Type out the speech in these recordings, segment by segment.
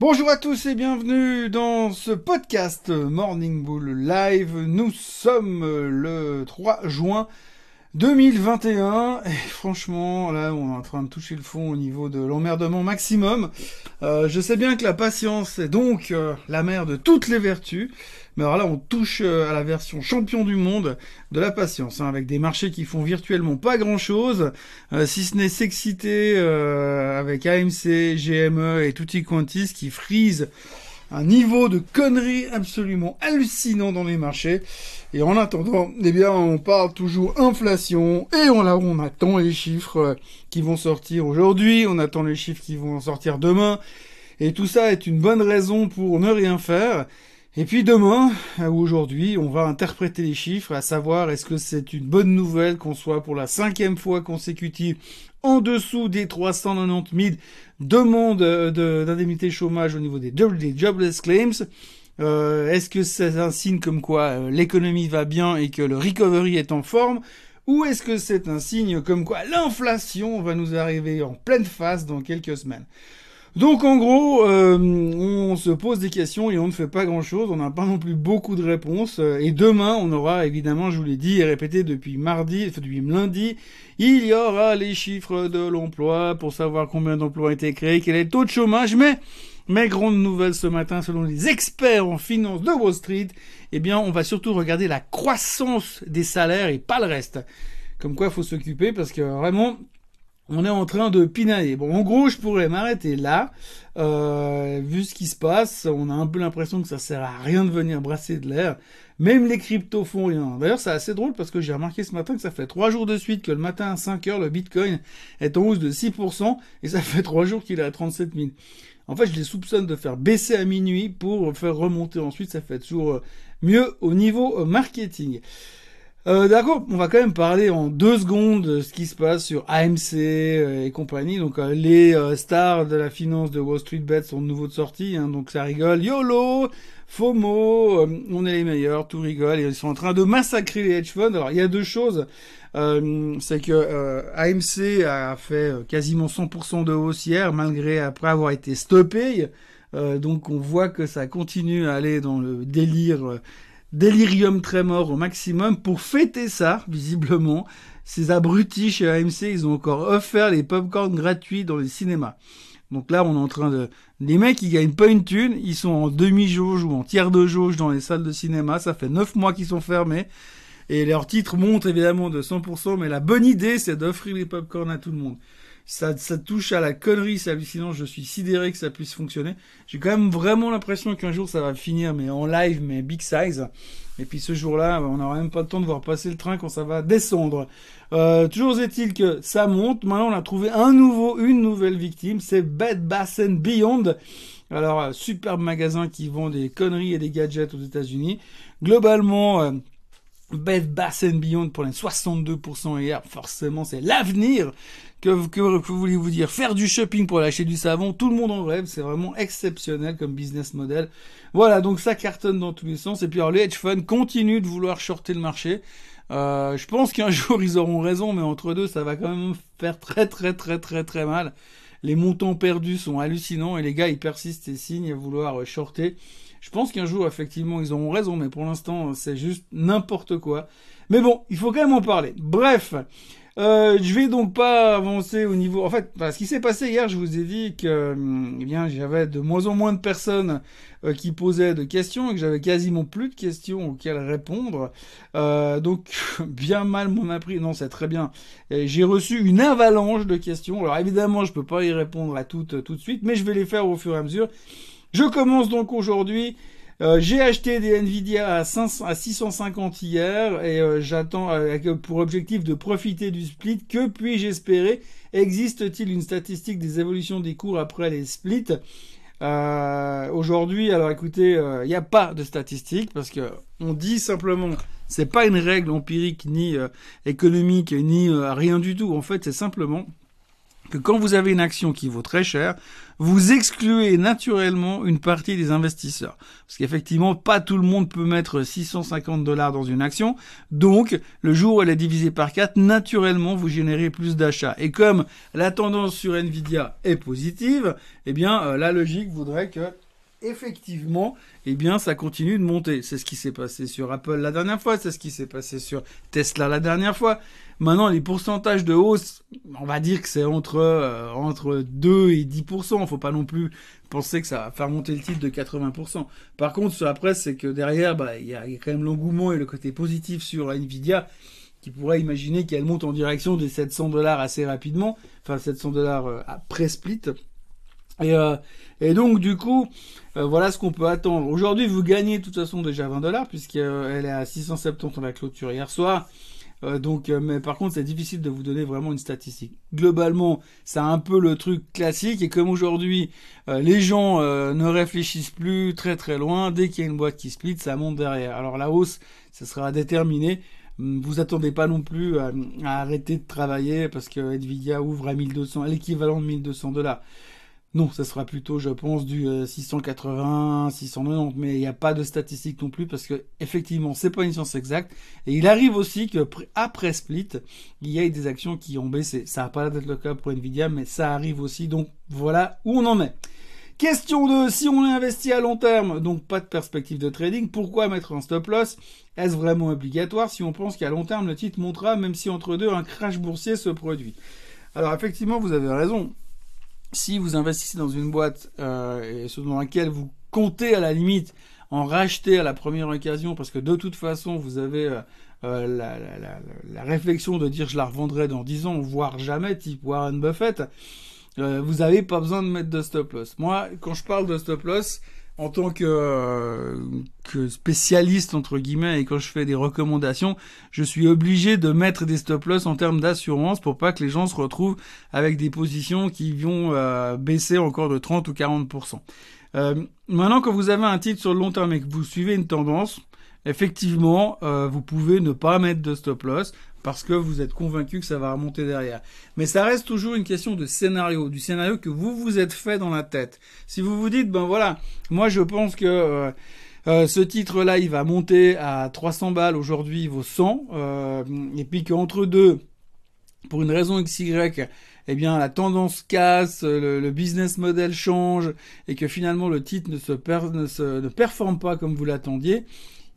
Bonjour à tous et bienvenue dans ce podcast Morning Bull Live. Nous sommes le 3 juin 2021 et franchement là on est en train de toucher le fond au niveau de l'emmerdement maximum. Euh, je sais bien que la patience est donc euh, la mère de toutes les vertus, mais alors là on touche euh, à la version champion du monde de la patience, hein, avec des marchés qui font virtuellement pas grand chose, si ce n'est s'exciter avec AMC, GME et Tutti Quantis qui frisent un niveau de conneries absolument hallucinant dans les marchés. Et en attendant, eh bien, on parle toujours inflation et on, attend les chiffres qui vont sortir aujourd'hui, on attend les chiffres qui vont sortir demain. Et tout ça est une bonne raison pour ne rien faire. Et puis demain, ou aujourd'hui, on va interpréter les chiffres, à savoir est-ce que c'est une bonne nouvelle qu'on soit pour la cinquième fois consécutive en dessous des 390 000 demandes d'indemnité chômage au niveau des, des jobless claims. Euh, est-ce que c'est un signe comme quoi euh, l'économie va bien et que le recovery est en forme? Ou est-ce que c'est un signe comme quoi l'inflation va nous arriver en pleine face dans quelques semaines? Donc en gros, euh, on se pose des questions et on ne fait pas grand-chose, on n'a pas non plus beaucoup de réponses. Et demain, on aura évidemment, je vous l'ai dit et répété depuis mardi, depuis lundi, il y aura les chiffres de l'emploi pour savoir combien d'emplois ont été créés, quel est le taux de chômage, mais mes grandes nouvelles ce matin, selon les experts en finance de Wall Street, eh bien, on va surtout regarder la croissance des salaires et pas le reste. Comme quoi, il faut s'occuper parce que vraiment, on est en train de pinailler. Bon, en gros, je pourrais m'arrêter là. Euh, vu ce qui se passe, on a un peu l'impression que ça sert à rien de venir brasser de l'air. Même les cryptos font rien. D'ailleurs, c'est assez drôle parce que j'ai remarqué ce matin que ça fait trois jours de suite que le matin à 5 heures, le Bitcoin est en hausse de 6% et ça fait trois jours qu'il est à 37 000. En fait, je les soupçonne de faire baisser à minuit pour faire remonter ensuite. Ça fait toujours mieux au niveau euh, marketing. Euh, D'accord, on va quand même parler en deux secondes de ce qui se passe sur AMC euh, et compagnie. Donc euh, les stars de la finance de Wall Street Bets sont de nouveau de sortie, hein, donc ça rigole. YOLO, FOMO, on est les meilleurs, tout rigole. Ils sont en train de massacrer les hedge funds. Alors il y a deux choses. c'est que AMC a fait quasiment 100% de hausse malgré après avoir été stoppé. donc on voit que ça continue à aller dans le délire délirium très mort au maximum pour fêter ça, visiblement. Ces abrutis chez AMC, ils ont encore offert les popcorn gratuits dans les cinémas. Donc là, on est en train de... Les mecs, ils gagnent pas une thune, ils sont en demi-jauge ou en tiers de jauge dans les salles de cinéma, ça fait neuf mois qu'ils sont fermés. Et leurs titres montent évidemment de 100%, mais la bonne idée, c'est d'offrir les popcorn à tout le monde ça, touche à la connerie, c'est hallucinant, je suis sidéré que ça puisse fonctionner. J'ai quand même vraiment l'impression qu'un jour ça va finir, mais en live, mais big size. Et puis ce jour-là, on n'aura même pas le temps de voir passer le train quand ça va descendre. Euh, toujours est-il que ça monte. Maintenant, on a trouvé un nouveau, une nouvelle victime. C'est Bed Bath Beyond. Alors, euh, superbe magasin qui vend des conneries et des gadgets aux États-Unis. Globalement, euh, Bed Bath Beyond pour les 62% hier, forcément, c'est l'avenir. Que, que, voulez-vous dire Faire du shopping pour lâcher du savon, tout le monde en rêve, c'est vraiment exceptionnel comme business model. Voilà, donc ça cartonne dans tous les sens. Et puis alors les hedge funds continuent de vouloir shorter le marché. Euh, je pense qu'un jour ils auront raison, mais entre deux, ça va quand même faire très très très très très mal. Les montants perdus sont hallucinants et les gars ils persistent et signent à vouloir shorter. Je pense qu'un jour effectivement ils auront raison, mais pour l'instant c'est juste n'importe quoi. Mais bon, il faut quand même en parler. Bref, euh, je vais donc pas avancer au niveau. En fait, ce qui s'est passé hier, je vous ai dit que, eh bien, j'avais de moins en moins de personnes euh, qui posaient de questions et que j'avais quasiment plus de questions auxquelles répondre. Euh, donc, bien mal m'en a pris. Non, c'est très bien. J'ai reçu une avalanche de questions. Alors évidemment, je peux pas y répondre à toutes tout de suite, mais je vais les faire au fur et à mesure. Je commence donc aujourd'hui euh, j'ai acheté des Nvidia à, 500, à 650 hier et euh, j'attends euh, pour objectif de profiter du split. Que puis-je espérer? Existe-t-il une statistique des évolutions des cours après les splits? Aujourd'hui, alors écoutez, il n'y a pas de statistique parce que on dit simplement, c'est pas une règle empirique ni économique ni rien du tout. En fait, c'est simplement que quand vous avez une action qui vaut très cher, vous excluez naturellement une partie des investisseurs. Parce qu'effectivement, pas tout le monde peut mettre 650 dollars dans une action. Donc, le jour où elle est divisée par 4, naturellement, vous générez plus d'achats. Et comme la tendance sur Nvidia est positive, eh bien, euh, la logique voudrait que effectivement, eh bien, ça continue de monter. C'est ce qui s'est passé sur Apple la dernière fois, c'est ce qui s'est passé sur Tesla la dernière fois. Maintenant, les pourcentages de hausse, on va dire que c'est entre euh, entre 2 et 10%. Faut pas non plus penser que ça va faire monter le titre de 80%. Par contre, sur la presse, c'est que derrière, bah, il y a, quand même l'engouement et le côté positif sur Nvidia qui pourrait imaginer qu'elle monte en direction des 700 dollars assez rapidement, enfin 700 dollars euh, après split. Et, euh, et donc du coup, euh, voilà ce qu'on peut attendre. Aujourd'hui, vous gagnez de toute façon déjà 20 dollars puisqu'elle est à 670 en la clôture hier soir. Euh, donc, mais par contre, c'est difficile de vous donner vraiment une statistique. Globalement, c'est un peu le truc classique. Et comme aujourd'hui, les gens ne réfléchissent plus très très loin, dès qu'il y a une boîte qui split, ça monte derrière. Alors la hausse, ça sera déterminé. Hum, vous attendez pas non plus à, à arrêter de travailler parce que Nvidia ouvre à 1200, l'équivalent de 1200 dollars. Non, ça sera plutôt, je pense, du 680, euh, 690, mais il n'y a pas de statistiques non plus parce que effectivement, c'est pas une science exacte. Et il arrive aussi que après split, il y ait des actions qui ont baissé. Ça n'a pas l'air d'être le cas pour Nvidia, mais ça arrive aussi. Donc voilà où on en est. Question de si on est investi à long terme, donc pas de perspective de trading, pourquoi mettre un stop loss? Est-ce vraiment obligatoire? Si on pense qu'à long terme le titre montera, même si entre deux un crash boursier se produit Alors effectivement, vous avez raison si vous investissez dans une boîte euh, et dans laquelle vous comptez à la limite en racheter à la première occasion, parce que de toute façon vous avez euh, euh, la, la, la, réflexion de dire je la revendrai dans 10 ans, voire jamais, type Warren Buffett, euh, vous n'avez pas besoin de mettre de stop loss. Moi, quand je parle de stop loss, en tant que, euh, que, spécialiste entre guillemets et quand je fais des recommandations, je suis obligé de mettre des stop loss en termes d'assurance pour pas que les gens se retrouvent avec des positions qui vont euh, baisser encore de 30 ou 40% euh, Maintenant, quand vous avez un titre sur le long terme et que vous suivez une tendance, effectivement, vous pouvez ne pas mettre de stop loss parce que vous êtes convaincu que ça va remonter derrière. Mais ça reste toujours une question de scénario, du scénario que vous vous êtes fait dans la tête. Si vous vous dites, ben voilà, moi je pense que euh, euh, ce titre-là, il va monter à 300 balles, aujourd'hui il vaut 100, euh, et puis qu'entre deux, pour une raison XY, eh bien la tendance casse, le, business model change, et que finalement le titre ne se, ne, se, ne performe pas comme vous l'attendiez,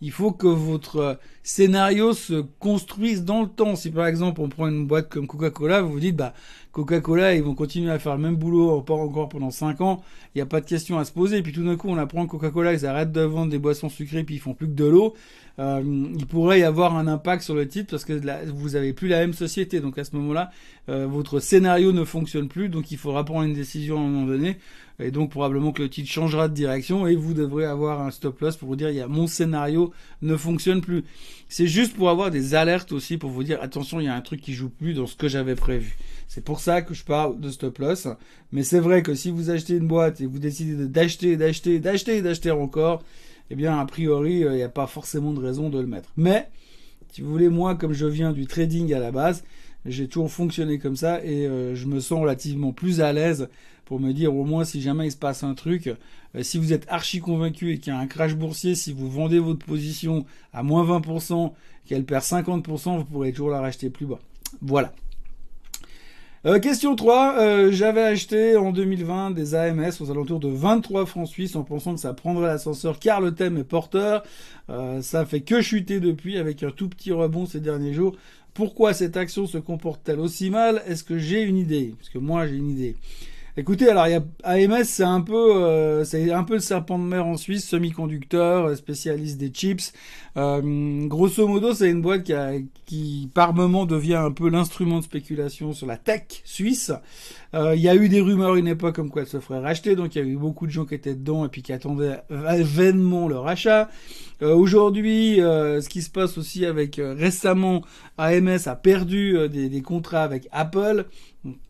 il faut que votre scénario se construise dans le temps. Si par exemple on prend une boîte comme Coca-Cola, vous vous dites bah Coca-Cola ils vont continuer à faire le même boulot encore pendant 5 ans, il n'y a pas de question à se poser. Et puis tout d'un coup on apprend Coca-Cola ils arrêtent de vendre des boissons sucrées puis ils font plus que de l'eau. Euh, il pourrait y avoir un impact sur le titre parce que vous avez plus la même société. Donc à ce moment-là, euh, votre scénario ne fonctionne plus. Donc il faudra prendre une décision à un moment donné. Et donc probablement que le titre changera de direction et vous devrez avoir un stop loss pour vous dire il y a mon scénario ne fonctionne plus. C'est juste pour avoir des alertes aussi pour vous dire attention il y a un truc qui joue plus dans ce que j'avais prévu. C'est pour ça que je parle de stop loss. Mais c'est vrai que si vous achetez une boîte et vous décidez d'acheter, d'acheter, d'acheter et d'acheter encore, eh bien a priori euh, il n'y a pas forcément de raison de le mettre. Mais si vous voulez moi comme je viens du trading à la base, j'ai toujours fonctionné comme ça et euh, je me sens relativement plus à l'aise pour me dire au moins si jamais il se passe un truc, euh, si vous êtes archi convaincu et qu'il y a un crash boursier, si vous vendez votre position à moins 20%, qu'elle perd 50%, vous pourrez toujours la racheter plus bas. Voilà. Euh, question 3, euh, j'avais acheté en 2020 des AMS aux alentours de 23 francs suisses en pensant que ça prendrait l'ascenseur car le thème est porteur. ça fait que chuter depuis avec un tout petit rebond ces derniers jours. Pourquoi cette action se comporte-t-elle aussi mal? Est-ce que j'ai une idée? Parce que moi j'ai une idée. Écoutez, alors il y a AMS, c'est un peu, euh, c'est un peu le serpent de mer en Suisse, semi-conducteur, euh, spécialiste des chips. Euh, grosso modo, c'est une boîte qui, a, qui, par moment, devient un peu l'instrument de spéculation sur la tech suisse. Euh, il y a eu des rumeurs une époque comme quoi elle se ferait racheter, donc il y a eu beaucoup de gens qui étaient dedans et puis qui attendaient vainement leur achat. Euh, Aujourd'hui, ce qui se passe aussi avec récemment, AMS a perdu des, des contrats avec Apple.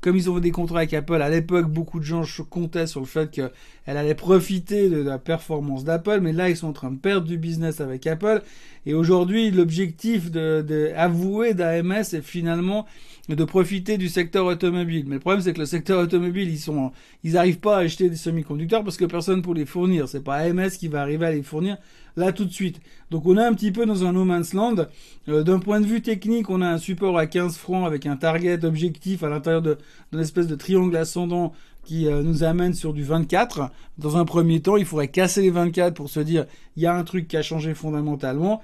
comme ils ont des contrats avec Apple, à l'époque, beaucoup de gens comptaient sur le fait qu'elle allait profiter de la performance d'Apple, mais là, ils sont en train de perdre du business avec Apple. Et aujourd'hui, l'objectif de, de avoué d'AMS est finalement de profiter du secteur automobile. Mais le problème, c'est que le secteur automobile, ils sont, ils arrivent pas à acheter des semi-conducteurs parce que personne pour les fournir. C'est pas AMS qui va arriver à les fournir là tout de suite. Donc on est un petit peu dans un no man's land. Euh, d'un point de vue technique, on a un support à 15 francs avec un target objectif à l'intérieur d'une espèce de triangle ascendant qui euh, nous amène sur du 24. Dans un premier temps, il faudrait casser les 24 pour se dire il y a un truc qui a changé fondamentalement.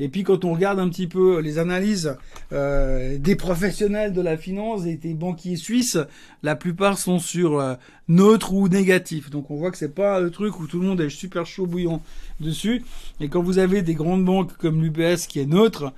Et puis quand on regarde un petit peu les analyses euh, des professionnels de la finance et des banquiers suisses, la plupart sont sur euh, neutre ou négatif. Donc on voit que c'est pas le truc où tout le monde est super chaud bouillant dessus. Et quand vous avez des grandes banques comme l'UBS qui est neutre,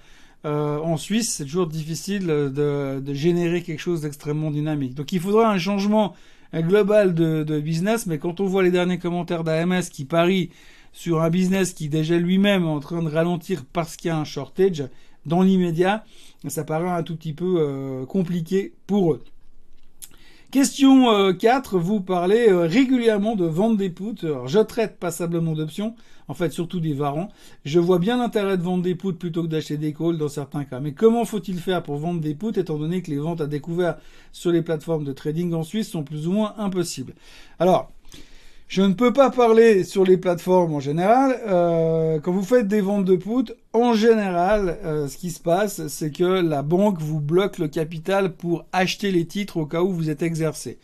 euh, en Suisse, c'est toujours difficile de, de, générer quelque chose d'extrêmement dynamique. Donc il faudra un changement global de, business, mais quand on voit les derniers commentaires d'AMS qui parient sur un business qui déjà lui-même est en train de ralentir parce qu'il y a un shortage, dans l'immédiat, ça paraît un tout petit peu euh, compliqué pour eux. Question 4, euh, vous parlez euh, régulièrement de vendre des poutres. Alors, je traite passablement d'options, en fait surtout des varants. Je vois bien l'intérêt de vendre des poutres plutôt que d'acheter des calls dans certains cas. Mais comment faut-il faire pour vendre des poutres étant donné que les ventes à découvert sur les plateformes de trading en Suisse sont plus ou moins impossibles? Alors, je ne peux pas parler sur les plateformes en général. Euh, quand vous faites des ventes de put, en général, euh, ce qui se passe, c'est que la banque vous bloque le capital pour acheter les titres au cas où vous êtes exercé.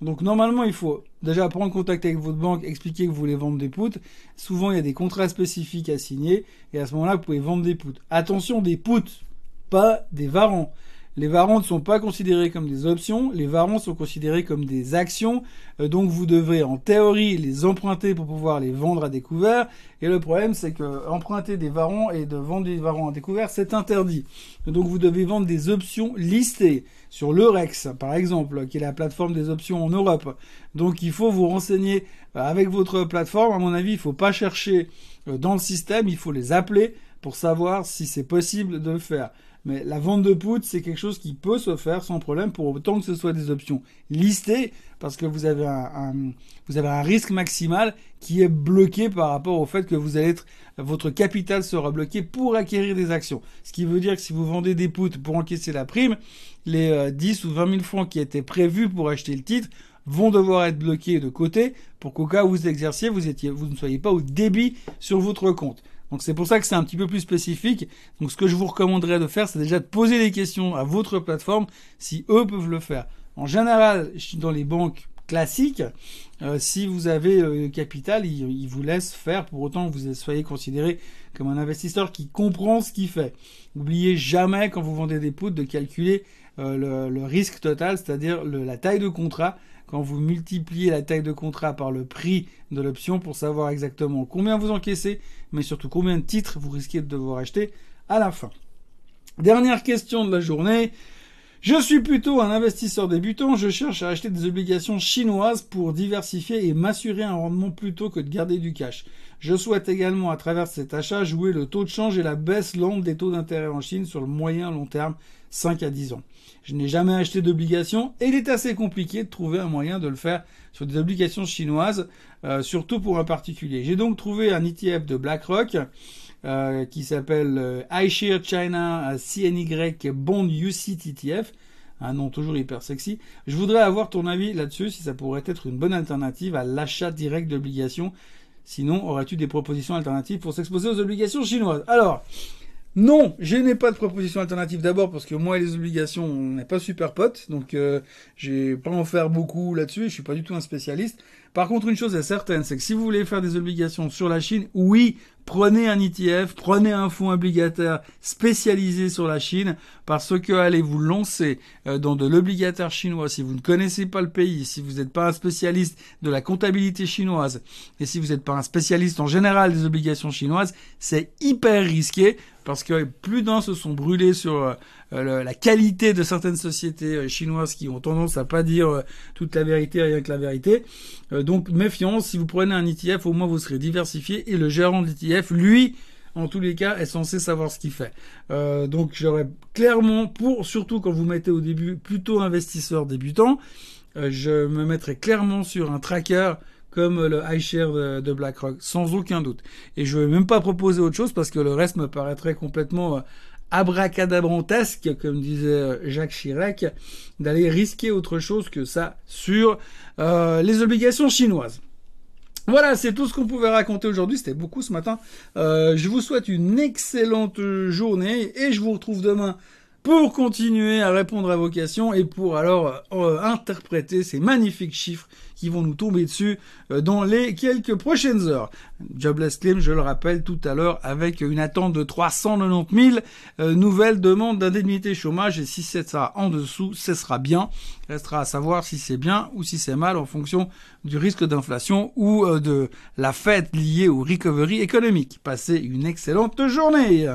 Donc normalement, il faut déjà prendre contact avec votre banque, expliquer que vous voulez vendre des puts. Souvent, il y a des contrats spécifiques à signer et à ce moment-là, vous pouvez vendre des puts. Attention, des puts, pas des varants. Les varants ne sont pas considérés comme des options, les varants sont considérés comme des actions, euh, donc vous devrez en théorie les emprunter pour pouvoir les vendre à découvert. Et le problème c'est que emprunter des varants et de vendre des varants à découvert c'est interdit. Donc vous devez vendre des options listées sur l'Eurex par exemple, qui est la plateforme des options en Europe. Donc il faut vous renseigner euh, avec votre plateforme. À mon avis, il faut pas chercher euh, dans le système, il faut les appeler pour savoir si c'est possible de le faire. Mais la vente de put, c'est quelque chose qui peut se faire sans problème pour autant que ce soit des options listées parce que vous avez un, risque maximal qui est bloqué par rapport au fait que votre capital sera bloqué pour acquérir des actions. Ce qui veut dire que si vous vendez des puts pour encaisser la prime, les 10 euh, ou 20 000 francs qui étaient prévus pour acheter le titre vont devoir être bloqués de côté pour qu'au cas où vous exerciez, vous ne soyez pas au débit sur votre compte. Donc c'est pour ça que c'est un petit peu plus spécifique. Donc ce que je vous recommanderais de faire, c'est déjà de poser des questions à votre plateforme si eux peuvent le faire. En général, dans les banques classiques, euh, si vous avez le euh, capital, ils, vous laissent faire pour autant vous soyez considéré comme un investisseur qui comprend ce qu'il fait. N'oubliez jamais quand vous vendez des poutres de calculer euh, le, risque total, c'est-à-dire la taille de contrat quand vous multipliez la taille de contrat par le prix de l'option pour savoir exactement combien vous encaissez, mais surtout combien de titres vous risquez de devoir acheter à la fin. Dernière question de la journée. Je suis plutôt un investisseur débutant, je cherche à acheter des obligations chinoises pour diversifier et m'assurer un rendement plutôt que de garder du cash. Je souhaite également à travers cet achat jouer le taux de change et la baisse lente des taux d'intérêt en Chine sur le moyen long terme 5 à 10 ans. Je n'ai jamais acheté d'obligations et il est assez compliqué de trouver un moyen de le faire sur des obligations chinoises, euh, surtout pour un particulier. J'ai donc trouvé un ETF de BlackRock euh, qui s'appelle euh, iShare China CNY Bond UCIT ETF. Un nom toujours hyper sexy. Je voudrais avoir ton avis là-dessus, si ça pourrait être une bonne alternative à l'achat direct d'obligations. Sinon, aurais-tu des propositions alternatives pour s'exposer aux obligations chinoises? Alors, non, je n'ai pas de proposition alternative. D'abord parce que moi et les obligations, on n'est pas super potes, donc euh, j'ai pas en faire beaucoup là-dessus. Je suis pas du tout un spécialiste. Par contre, une chose est certaine, c'est que si vous voulez faire des obligations sur la Chine, oui, prenez un ETF, prenez un fonds obligataire spécialisé sur la Chine, parce que allez vous lancer euh, dans de l'obligataire chinois. Si vous ne connaissez pas le pays, si vous n'êtes pas un spécialiste de la comptabilité chinoise, et si vous n'êtes pas un spécialiste en général des obligations chinoises, c'est hyper risqué parce que plus d'un se sont brûlés sur euh, la qualité de certaines sociétés euh, chinoises qui ont tendance à pas dire euh, toute la vérité rien que la vérité. donc méfiance, si vous prenez un ETF, au moins vous serez diversifié et le gérant de l'ETF, lui, en tous les cas, est censé savoir ce qu'il fait. Euh, donc j'aurais clairement, pour surtout quand vous mettez au début plutôt investisseur débutant, euh, je me mettrais clairement sur un tracker comme le iShare de, de, BlackRock, sans aucun doute. Et je ne vais même pas proposer autre chose parce que le reste me paraîtrait complètement abracadabrantesque, comme disait Jacques Chirac, d'aller risquer autre chose que ça sur les obligations chinoises. Voilà, c'est tout ce qu'on pouvait raconter aujourd'hui. C'était beaucoup ce matin. Euh, je vous souhaite une excellente journée et je vous retrouve demain pour continuer à répondre à vos questions et pour alors euh, interpréter ces magnifiques chiffres qui vont nous tomber dessus euh, dans les quelques prochaines heures. Jobless Claim, je le rappelle tout à l'heure, avec une attente de 390 000 euh, nouvelles demandes d'indemnité chômage et si c'est ça en dessous, ce sera bien. Restera à savoir si c'est bien ou si c'est mal en fonction du risque d'inflation ou de la fête liée au recovery économique. Passez une excellente journée